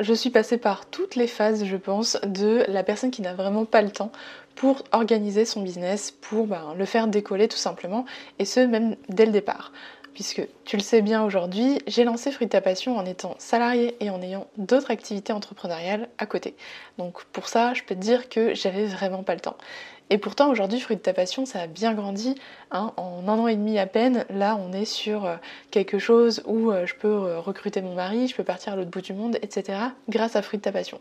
je suis passée par toutes les phases, je pense, de la personne qui n'a vraiment pas le temps pour organiser son business, pour ben, le faire décoller tout simplement, et ce même dès le départ. Puisque tu le sais bien aujourd'hui, j'ai lancé Fruit ta Passion en étant salarié et en ayant d'autres activités entrepreneuriales à côté. Donc pour ça, je peux te dire que j'avais vraiment pas le temps. Et pourtant, aujourd'hui, Fruit de ta passion, ça a bien grandi. Hein. En un an et demi à peine, là, on est sur euh, quelque chose où euh, je peux euh, recruter mon mari, je peux partir à l'autre bout du monde, etc. grâce à Fruit de ta passion.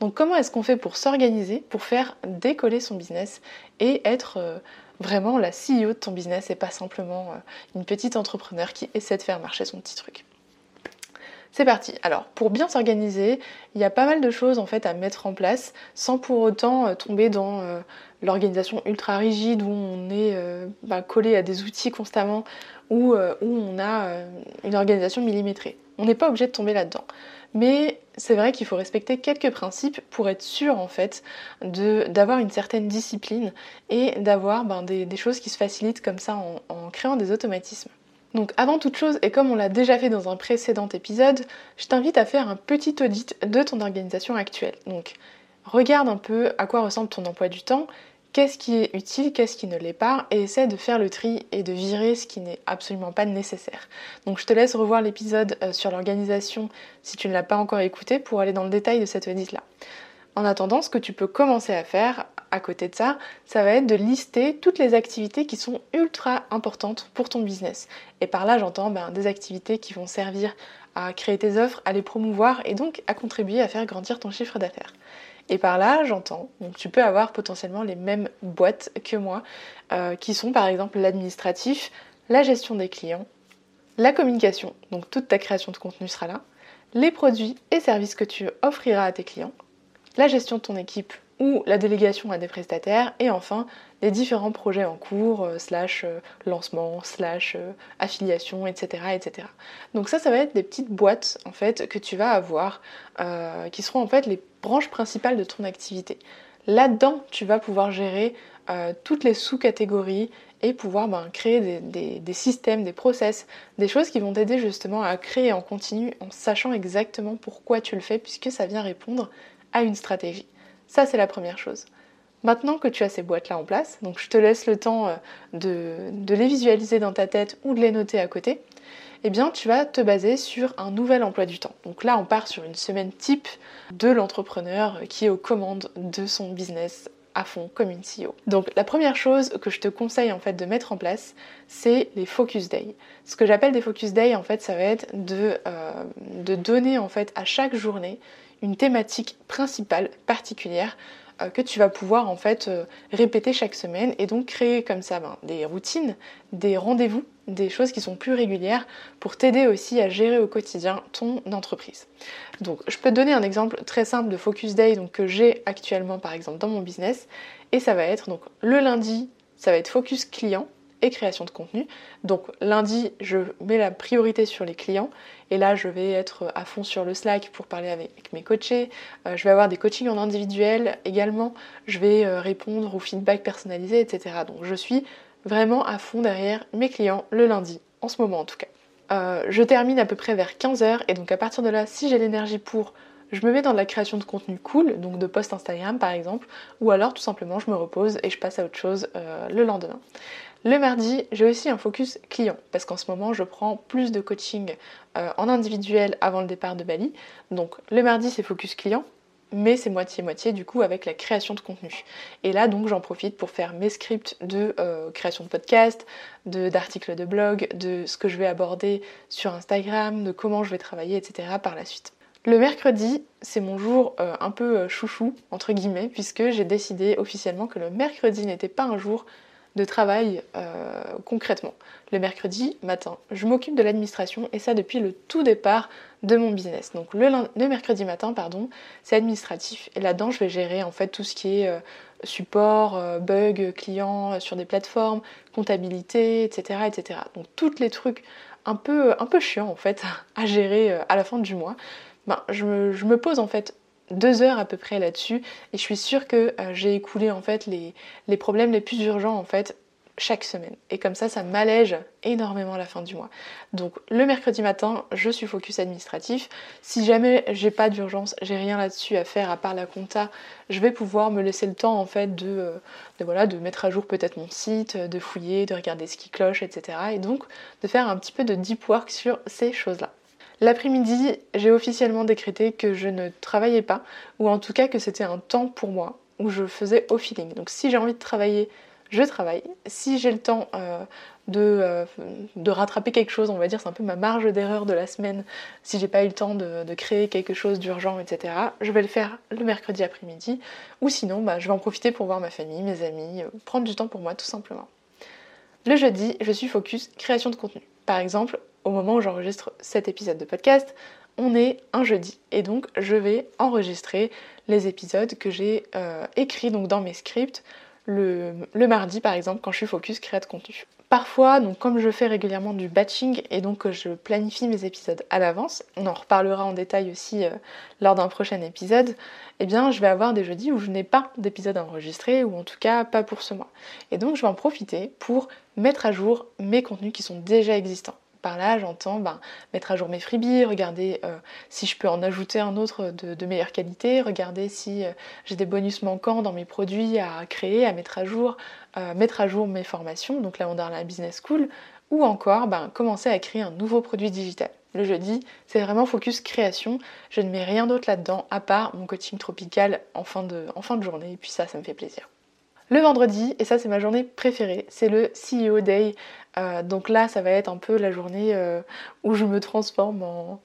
Donc, comment est-ce qu'on fait pour s'organiser, pour faire décoller son business et être vraiment la CEO de ton business et pas simplement une petite entrepreneur qui essaie de faire marcher son petit truc c'est parti. Alors, pour bien s'organiser, il y a pas mal de choses en fait à mettre en place sans pour autant tomber dans l'organisation ultra rigide où on est euh, bah, collé à des outils constamment, ou euh, où on a euh, une organisation millimétrée. On n'est pas obligé de tomber là-dedans. Mais c'est vrai qu'il faut respecter quelques principes pour être sûr en fait d'avoir une certaine discipline et d'avoir ben, des, choses qui se facilitent comme ça en, en créant des automatismes. Donc avant toute chose, et comme on l'a déjà fait dans un précédent épisode, je t'invite à faire un petit audit de ton organisation actuelle. Donc regarde un peu à quoi ressemble ton emploi du temps, qu'est-ce qui est utile, qu'est-ce qui ne l'est pas, et essaie de faire le tri et de virer ce qui n'est absolument pas nécessaire. Donc je te laisse revoir l'épisode euh, sur l'organisation si tu ne l'as pas encore écouté pour aller dans le détail de cette audit là. En attendant, ce que tu peux commencer à faire à côté de ça, ça va être de lister toutes les activités qui sont ultra importantes pour ton business. Et par là, j'entends ben, des activités qui vont servir à créer tes offres, à les promouvoir et donc à contribuer à faire grandir ton chiffre d'affaires. Et par là, j'entends, donc tu peux avoir potentiellement les mêmes boîtes que moi, euh, qui sont par exemple l'administratif, la gestion des clients, la communication, donc toute ta création de contenu sera là, les produits et services que tu offriras à tes clients, la gestion de ton équipe ou la délégation à des prestataires, et enfin les différents projets en cours, euh, slash euh, lancement, slash euh, affiliation, etc., etc. Donc ça, ça va être des petites boîtes en fait que tu vas avoir, qui seront en fait les branches principales de ton activité. Là-dedans, tu vas pouvoir gérer toutes les sous-catégories et pouvoir ben, créer des, des, systèmes, des process, des choses qui vont t'aider justement à créer en continu en sachant exactement pourquoi tu le fais puisque ça vient répondre à une stratégie. Ça, c'est la première chose. Maintenant que tu as ces boîtes-là en place, donc je te laisse le temps euh, de, les visualiser dans ta tête ou de les noter à côté, eh bien tu vas te baser sur un nouvel emploi du temps. Donc là, on part sur une semaine type de l'entrepreneur qui est aux commandes de son business à fond comme une CEO. Donc la première chose que je te conseille en fait de mettre en place, c'est les focus day. Ce que j'appelle des focus day en fait, ça va être de, euh, de donner en fait à chaque journée une thématique principale particulière euh, que tu vas pouvoir en fait euh, répéter chaque semaine et donc créer comme ça ben, des routines, des rendez-vous, des choses qui sont plus régulières pour t'aider aussi à gérer au quotidien ton entreprise. Donc je peux te donner un exemple très simple de focus day donc, que j'ai actuellement par exemple dans mon business et ça va être donc le lundi ça va être focus client création de contenu. Donc lundi, je mets la priorité sur les clients et là, je vais être à fond sur le Slack pour parler avec mes coachés. Euh, je vais avoir des coachings en individuel également. Je vais euh, répondre aux feedback personnalisés, etc. Donc je suis vraiment à fond derrière mes clients le lundi, en ce moment en tout cas. Euh, je termine à peu près vers 15h et donc à partir de là, si j'ai l'énergie pour je me mets dans de la création de contenu cool, donc de post Instagram par exemple, ou alors tout simplement je me repose et je passe à autre chose le lendemain. Le mardi, j'ai aussi un focus client parce qu'en ce moment, je prends plus de coaching euh, en individuel avant le départ de Bali. Donc le mardi, c'est focus client. mais c'est moitié-moitié du coup avec la création de contenu. Et là donc j'en profite pour faire mes scripts de euh, création de podcast, d'articles de, blog, de ce que je vais aborder sur Instagram, de comment je vais travailler, etc. par la suite. Le mercredi, c'est mon jour euh, un peu euh, chouchou, entre guillemets, puisque j'ai décidé officiellement que le mercredi n'était pas un jour de travail concrètement. Le mercredi matin, je m'occupe de l'administration et ça depuis le tout départ de mon business. Donc le, mercredi matin, pardon, c'est administratif et là-dedans je vais gérer en fait tout ce qui est euh, support, euh, bug, client euh, sur des plateformes, comptabilité, etc., etc. Donc tous les trucs un peu, un peu chiants en fait à gérer à la fin du mois. Ben, je, me, pose en fait deux heures à peu près là-dessus et je suis sûre que j'ai écoulé en fait les, problèmes les plus urgents en fait chaque semaine. Et comme ça, ça m'allège énormément la fin du mois. Donc le mercredi matin, je suis focus administratif. Si jamais j'ai pas d'urgence, j'ai rien là-dessus à faire à part la compta, je vais pouvoir me laisser le temps en fait de, euh, voilà, de mettre à jour peut-être mon site, de fouiller, de regarder ce qui cloche, etc. Et donc de faire un petit peu de deep work sur ces choses-là. L'après-midi, j'ai officiellement décrété que je ne travaillais pas, ou en tout cas que c'était un temps pour moi où je faisais au feeling. Donc si j'ai envie de travailler je travaille. Si j'ai le temps euh, euh, de, rattraper quelque chose, on va dire, c'est un peu ma marge d'erreur de la semaine, si j'ai pas eu le temps de, créer quelque chose d'urgent, etc., je vais le faire le mercredi après-midi, ou sinon, bah, je vais en profiter pour voir ma famille, mes amis, euh, prendre du temps pour moi tout simplement. Le jeudi, je suis focus création de contenu. Par exemple, au moment où j'enregistre cet épisode de podcast, on est un jeudi et donc je vais enregistrer les épisodes que j'ai écrits donc dans mes scripts le, mardi par exemple quand je suis focus créa de contenu. Parfois, donc comme je fais régulièrement du batching et donc je planifie mes épisodes à l'avance, on en reparlera en détail aussi euh, lors d'un prochain épisode, eh bien je vais avoir des jeudis où je n'ai pas d'épisode enregistré ou en tout cas pas pour ce mois. Et donc je vais en profiter pour mettre à jour mes contenus qui sont déjà existants. Par là, j'entends ben, mettre à jour mes freebies, regarder euh, si je peux en ajouter un autre de, meilleure qualité, regarder si euh, j'ai des bonus manquants dans mes produits à créer, à mettre à jour, euh, mettre à jour mes formations, donc la business school, ou encore ben, commencer à créer un nouveau produit digital. Le jeudi, c'est vraiment focus création. Je ne mets rien d'autre là-dedans à part mon coaching tropical en fin de, en fin de journée, et puis ça, ça me fait plaisir. Le vendredi, et ça c'est ma journée préférée, c'est le CEO Day. Euh, donc là, ça va être un peu la journée euh, où je me transforme en,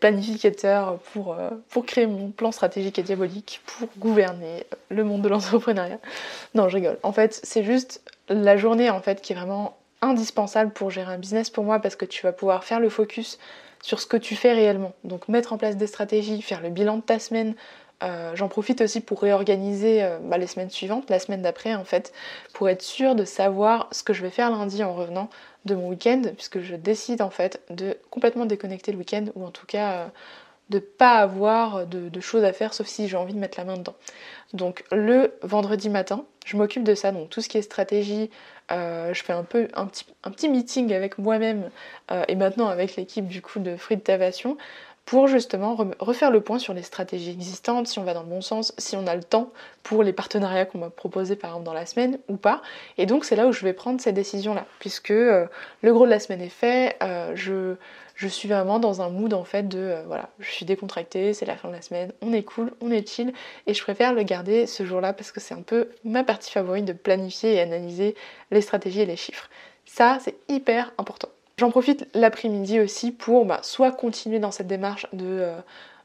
planificateur pour, euh, pour créer mon plan stratégique et diabolique pour gouverner le monde de l'entrepreneuriat. Non, je rigole. En fait, c'est juste la journée en fait qui est vraiment indispensable pour gérer un business pour moi parce que tu vas pouvoir faire le focus sur ce que tu fais réellement. Donc mettre en place des stratégies, faire le bilan de ta semaine, euh, j'en profite aussi pour réorganiser euh, bah, les semaines suivantes, la semaine d'après en fait, pour être sûre de savoir ce que je vais faire lundi en revenant de mon week-end, puisque je décide en fait de complètement déconnecter le week-end, ou en tout cas euh, de pas avoir de, choses à faire, sauf si j'ai envie de mettre la main dedans. Donc le vendredi matin, je m'occupe de ça, donc tout ce qui est stratégie, je fais un peu un petit, un petit meeting avec moi-même et maintenant avec l'équipe du coup de Fruit Tavation pour justement refaire le point sur les stratégies existantes, si on va dans le bon sens, si on a le temps pour les partenariats qu'on m'a proposés par exemple dans la semaine ou pas. Et donc c'est là où je vais prendre ces décisions-là, puisque euh, le gros de la semaine est fait, euh, je, suis vraiment dans un mood en fait de euh, voilà, je suis décontractée, c'est la fin de la semaine, on est cool, on est chill, et je préfère le garder ce jour-là parce que c'est un peu ma partie favorite de planifier et analyser les stratégies et les chiffres. Ça, c'est hyper important. J'en profite l'après-midi aussi pour bah, soit continuer dans cette démarche de, euh,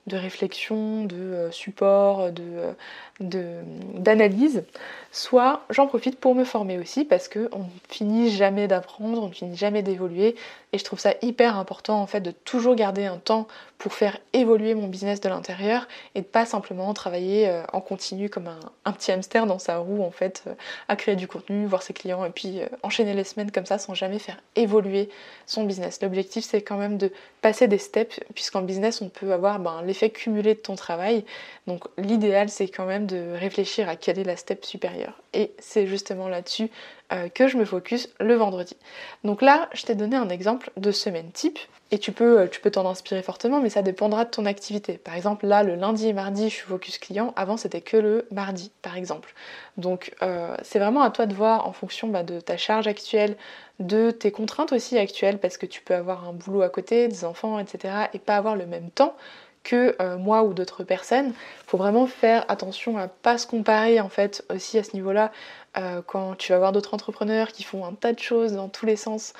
de réflexion, de euh, support, de, d'analyse, soit j'en profite pour me former aussi parce qu'on ne finit jamais d'apprendre, on ne finit jamais d'évoluer et je trouve ça hyper important en fait de toujours garder un temps pour faire évoluer mon business de l'intérieur et de pas simplement travailler euh, en continu comme un, petit hamster dans sa roue en fait euh, à créer du contenu, voir ses clients et puis euh, enchaîner les semaines comme ça sans jamais faire évoluer son business. L'objectif c'est quand même de passer des steps puisqu'en business on peut avoir ben, l'effet cumulé de ton travail donc l'idéal c'est quand même de réfléchir à quelle est la step supérieure. Et c'est justement là-dessus euh, que je me focus le vendredi. Donc là, je t'ai donné un exemple de semaine type et tu peux euh, tu peux t'en inspirer fortement, mais ça dépendra de ton activité. Par exemple, là, le lundi et mardi, je suis focus client. Avant, c'était que le mardi, par exemple. Donc, euh, c'est vraiment à toi de voir en fonction bah, de ta charge actuelle, de tes contraintes aussi actuelles, parce que tu peux avoir un boulot à côté, des enfants, etc., et pas avoir le même temps que euh, moi ou d'autres personnes. Faut vraiment faire attention à pas se comparer en fait aussi à ce niveau-là. Euh, quand tu vas voir d'autres entrepreneurs qui font un tas de choses dans tous les sens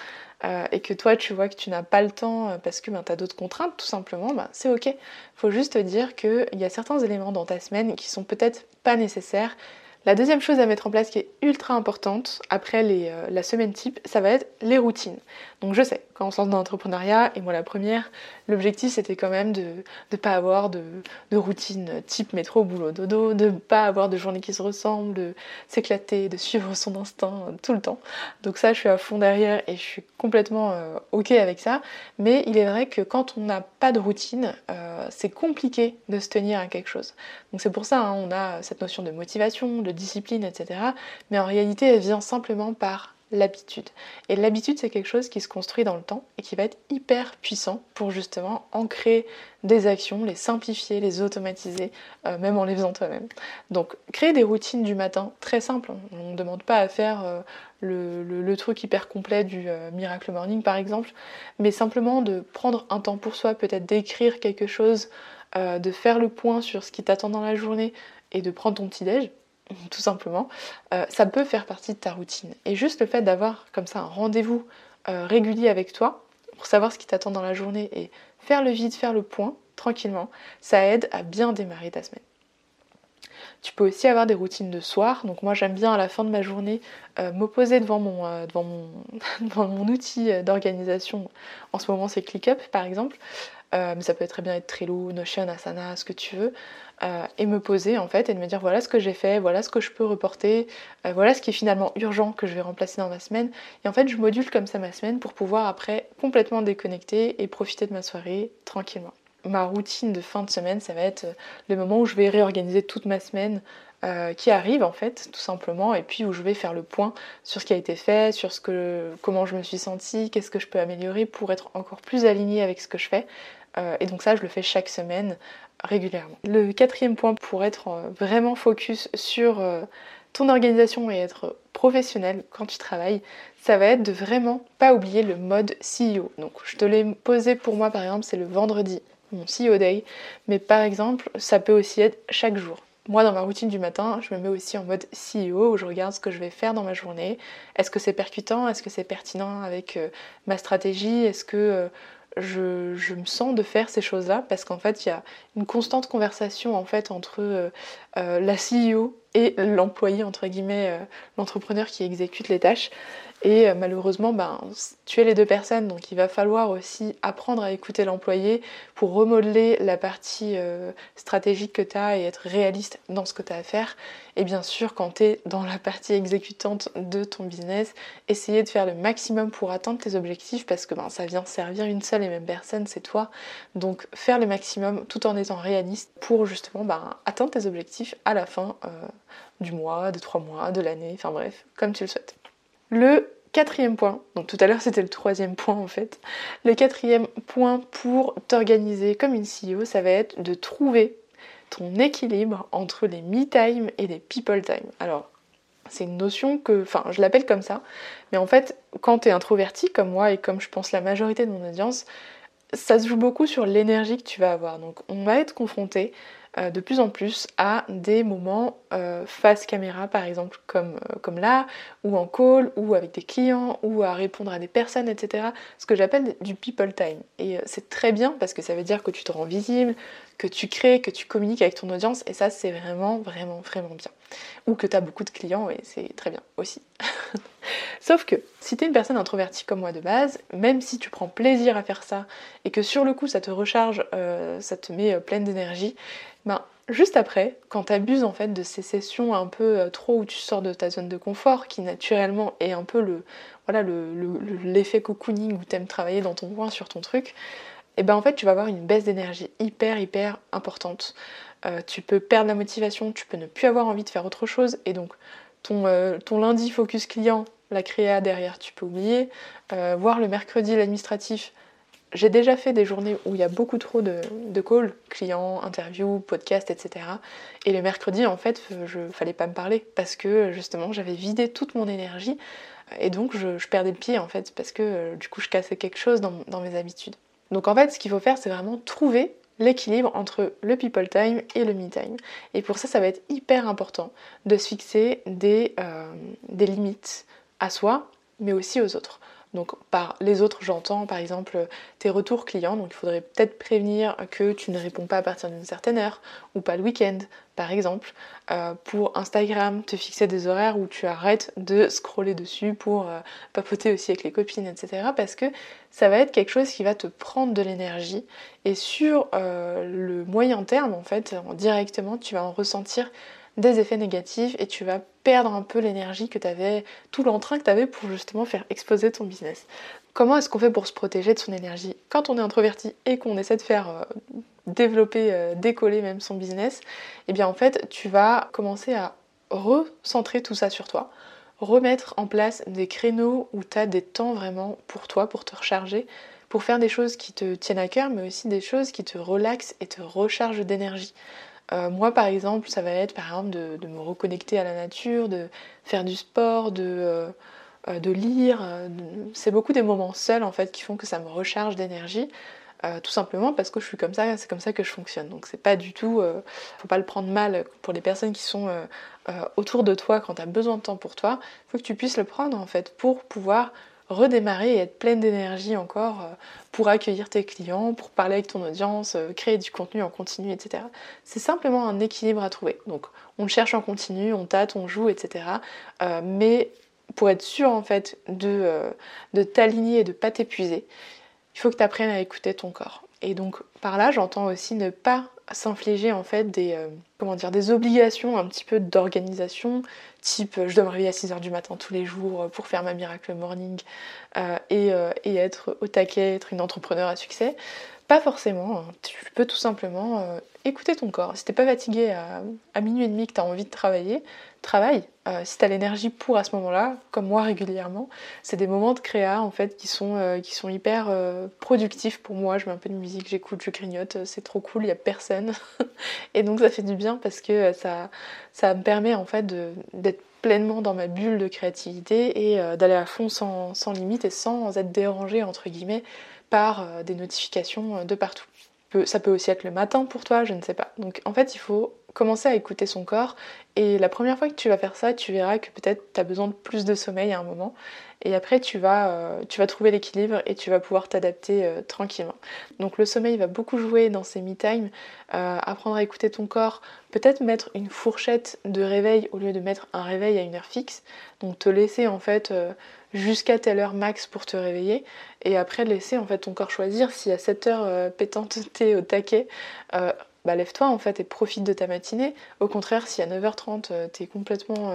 euh, et que toi tu vois que tu n'as pas le temps parce que ben, tu as d'autres contraintes, tout simplement, ben, c'est ok. Faut juste te dire qu'il y a certains éléments dans ta semaine qui sont peut-être pas nécessaires la deuxième chose à mettre en place qui est ultra importante après la semaine type, ça va être les routines. Donc je sais, quand on se l'entrepreneuriat, et moi la première, l'objectif c'était quand même de ne pas avoir de, routine type métro, boulot, dodo, de ne pas avoir de journée qui se ressemble, de s'éclater, de suivre son instinct euh, tout le temps. Donc ça je suis à fond derrière et je suis complètement euh, ok avec ça. Mais il est vrai que quand on n'a pas de routine, c'est compliqué de se tenir à quelque chose. Donc c'est pour ça hein, on a cette notion de motivation, de discipline, etc. Mais en réalité, elle vient simplement par l'habitude. Et l'habitude, c'est quelque chose qui se construit dans le temps et qui va être hyper puissant pour justement ancrer des actions, les simplifier, les automatiser, euh, même en les faisant toi-même. Donc, créer des routines du matin, très simple. On ne demande pas à faire euh, le, truc hyper complet du euh, Miracle Morning, par exemple, mais simplement de prendre un temps pour soi, peut-être d'écrire quelque chose, de faire le point sur ce qui t'attend dans la journée et de prendre ton petit-déj tout simplement, euh, ça peut faire partie de ta routine. Et juste le fait d'avoir comme ça un rendez-vous euh, régulier avec toi pour savoir ce qui t'attend dans la journée et faire le vide, faire le point tranquillement, ça aide à bien démarrer ta semaine. Tu peux aussi avoir des routines de soir. Donc moi j'aime bien à la fin de ma journée euh, m'opposer devant mon, devant mon, devant outil d'organisation. En ce moment c'est ClickUp par exemple. mais ça peut très bien être Trello, Notion, Asana, ce que tu veux. Euh, et me poser en fait et de me dire voilà ce que j'ai fait, voilà ce que je peux reporter, euh, voilà ce qui est finalement urgent que je vais remplacer dans ma semaine. Et en fait je module comme ça ma semaine pour pouvoir après complètement déconnecter et profiter de ma soirée tranquillement. Ma routine de fin de semaine, ça va être euh, le moment où je vais réorganiser toute ma semaine qui arrive en fait tout simplement et puis où je vais faire le point sur ce qui a été fait, sur ce que, comment je me suis sentie, qu'est-ce que je peux améliorer pour être encore plus alignée avec ce que je fais. et donc ça je le fais chaque semaine régulièrement. Le quatrième point pour être euh, vraiment focus sur euh, ton organisation et être professionnel quand tu travailles, ça va être de vraiment pas oublier le mode CEO. Donc je te l'ai posé pour moi par exemple, c'est le vendredi, mon CEO day, mais par exemple, ça peut aussi être chaque jour. Moi, dans ma routine du matin, je me mets aussi en mode CEO où je regarde ce que je vais faire dans ma journée. Est-ce que c'est percutant? Est-ce que c'est pertinent avec euh, ma stratégie? Est-ce que je, me sens de faire ces choses-là? Parce qu'en fait, il y a une constante conversation en fait entre euh, euh, la CEO et l'employé, entre guillemets, euh, l'entrepreneur qui exécute les tâches. Et malheureusement, ben, tu es les deux personnes, donc il va falloir aussi apprendre à écouter l'employé pour remodeler la partie stratégique que tu as et être réaliste dans ce que tu as à faire. Et bien sûr, quand tu es dans la partie exécutante de ton business, essayer de faire le maximum pour atteindre tes objectifs parce que ben, ça vient servir une seule et même personne, c'est toi. Donc faire le maximum tout en étant réaliste pour justement ben, atteindre tes objectifs à la fin euh, du mois, des trois mois, de l'année, enfin bref, comme tu le souhaites. Le quatrième point, donc tout à l'heure c'était le troisième point en fait, le quatrième point pour t'organiser comme une CEO, ça va être de trouver ton équilibre entre les me time et les people time. Alors, c'est une notion que, enfin, je l'appelle comme ça, mais en fait, quand tu es introverti comme moi et comme je pense la majorité de mon audience, ça se joue beaucoup sur l'énergie que tu vas avoir. Donc, on va être confronté de plus en plus à des moments euh, face caméra par exemple comme, euh, comme là ou en call ou avec des clients ou à répondre à des personnes etc ce que j'appelle du people time. Et c'est très bien parce que ça veut dire que tu te rends visible que tu crées que tu communiques avec ton audience et ça c'est vraiment vraiment vraiment bien. Ou que tu as beaucoup de clients et c'est très bien aussi sauf que si tu une personne introvertie comme moi de base même si tu prends plaisir à faire ça et que sur le coup ça te recharge ça te met pleine d'énergie ben, juste après, quand tu abuses en fait de ces sessions un peu euh, trop où tu sors de ta zone de confort, qui naturellement est un peu le voilà l'effet le, cocooning où tu aimes travailler dans ton coin sur ton truc, et ben en fait tu vas avoir une baisse d'énergie hyper hyper importante. Euh, tu peux perdre la motivation, tu peux ne plus avoir envie de faire autre chose, et donc ton, euh, ton lundi focus client, la créa derrière, tu peux oublier. voir le mercredi l'administratif, j'ai déjà fait des journées où il y a beaucoup trop de, calls, clients, interviews, podcasts, etc. Et le mercredi, en fait, je fallait pas me parler parce que justement, j'avais vidé toute mon énergie et donc je, perdais le pied en fait parce que du coup, je cassais quelque chose dans, mes habitudes. Donc en fait, ce qu'il faut faire, c'est vraiment trouver l'équilibre entre le people time et le me time. Et pour ça, ça va être hyper important de se fixer euh, des limites à soi, mais aussi aux autres. Donc par les autres, j'entends par exemple tes retours clients. Donc il faudrait peut-être prévenir que tu ne réponds pas à partir d'une certaine heure ou pas le week-end, par exemple. Euh, pour Instagram, te fixer des horaires où tu arrêtes de scroller dessus pour euh, papoter aussi avec les copines, etc. Parce que ça va être quelque chose qui va te prendre de l'énergie. Et sur euh, le moyen terme, en fait, directement, tu vas en ressentir des effets négatifs et tu vas perdre un peu l'énergie que tu avais, tout l'entrain que tu avais pour justement faire exploser ton business. Comment est-ce qu'on fait pour se protéger de son énergie Quand on est introverti et qu'on essaie de faire euh, développer, euh, décoller même son business, eh bien en fait tu vas commencer à recentrer tout ça sur toi, remettre en place des créneaux où tu as des temps vraiment pour toi, pour te recharger, pour faire des choses qui te tiennent à cœur, mais aussi des choses qui te relaxent et te rechargent d'énergie. Euh, moi, par exemple, ça va être par exemple de, me reconnecter à la nature, de faire du sport, de, euh, euh, de lire. C'est beaucoup des moments seuls en fait qui font que ça me recharge d'énergie. tout simplement parce que je suis comme ça, c'est comme ça que je fonctionne. Donc c'est pas du tout, faut pas le prendre mal pour les personnes qui sont autour de toi quand tu as besoin de temps pour toi. Faut que tu puisses le prendre en fait pour pouvoir redémarrer et être pleine d'énergie encore euh, pour accueillir tes clients, pour parler avec ton audience, euh, créer du contenu en continu, etc. C'est simplement un équilibre à trouver. Donc on cherche en continu, on tâte, on joue, etc. Euh, mais pour être sûr en fait de, de t'aligner et de pas t'épuiser, il faut que tu apprennes à écouter ton corps. Et donc par là j'entends aussi ne pas s'infliger en fait des, comment dire, des obligations un petit peu d'organisation, type je dois me réveiller à 6h du matin tous les jours pour faire ma miracle morning euh, euh, et, être au taquet, être une entrepreneur à succès. Pas forcément, hein. tu peux tout simplement euh, écouter ton corps. Si t'es pas fatigué à, minuit et demi que tu as envie de travailler, travaille. si tu as l'énergie pour à ce moment-là, comme moi régulièrement, c'est des moments de créa en fait qui sont, qui sont hyper productifs pour moi. Je mets un peu de musique, j'écoute, je grignote, c'est trop cool, il a personne. et donc ça fait du bien parce que ça, ça me permet en fait d'être pleinement dans ma bulle de créativité et euh, d'aller à fond sans, limite et sans être dérangé entre guillemets par euh, des notifications euh, de partout. Ça peut aussi être le matin pour toi, je ne sais pas. Donc en fait, il faut commencer à écouter son corps et la première fois que tu vas faire ça, tu verras que peut-être tu as besoin de plus de sommeil à un moment et après, tu vas, euh, tu vas trouver l'équilibre et tu vas pouvoir t'adapter euh, tranquillement. Donc le sommeil va beaucoup jouer dans ces me-time. Euh, apprendre à écouter ton corps, peut-être mettre une fourchette de réveil au lieu de mettre un réveil à une heure fixe. Donc te laisser en fait jusqu'à telle heure max pour te réveiller et après laisser en fait ton corps choisir si à 7 heures pétante t'es au taquet bah lève-toi en fait et profite de ta matinée. Au contraire, si à 9h30 t'es complètement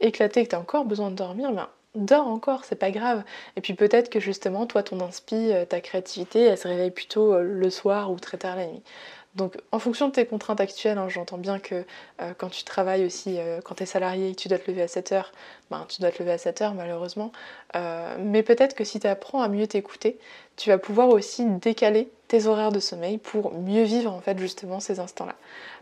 éclaté et que t'as encore besoin de dormir, ben dors encore, c'est pas grave. Et puis peut-être que justement, toi, ton inspi, euh, ta créativité, elle se réveille plutôt euh, le soir ou très tard la nuit. Donc en fonction de tes contraintes actuelles, hein, j'entends bien que euh, quand tu travailles aussi, quand tu es salarié et que tu dois te lever à 7 heures, ben, tu dois te lever à 7 heures malheureusement. mais peut-être que si tu apprends à mieux t'écouter, tu vas pouvoir aussi décaler tes horaires de sommeil pour mieux vivre en fait justement ces instants-là.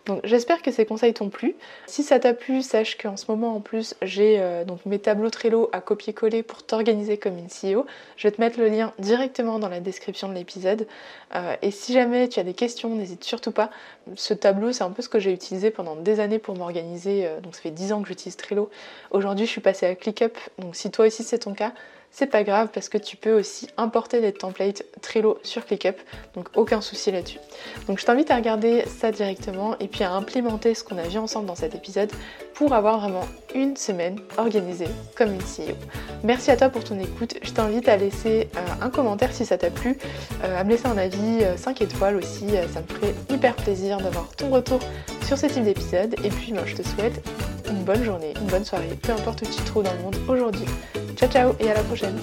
Donc j'espère que ces conseils t'ont plu. Si ça t'a plu, sache qu'en ce moment en plus j'ai euh, donc mes tableaux Trello à copier-coller pour t'organiser comme une CEO. Je vais te mettre le lien directement dans la description de l'épisode. Euh, et si jamais tu as des questions, n'hésite surtout pas. Ce tableau c'est un peu ce que j'ai utilisé pendant des années pour m'organiser. Euh, donc ça fait 10 ans que j'utilise Trello. Aujourd'hui je suis passée à ClickUp. Donc si toi aussi c'est ton cas, c'est pas grave parce que tu peux aussi importer des templates Trello sur ClickUp, donc aucun souci là-dessus. Donc je t'invite à regarder ça directement et puis à implémenter ce qu'on a vu ensemble dans cet épisode pour avoir vraiment une semaine organisée comme une CEO. Merci à toi pour ton écoute, je t'invite à laisser euh, un commentaire si ça t'a plu, euh, à me laisser un avis 5 euh, étoiles aussi, ça me ferait hyper plaisir d'avoir ton retour sur ce type d'épisode et puis moi je te souhaite une bonne journée, une bonne soirée, peu importe où tu te trouves dans le monde aujourd'hui. Ciao ciao et à la prochaine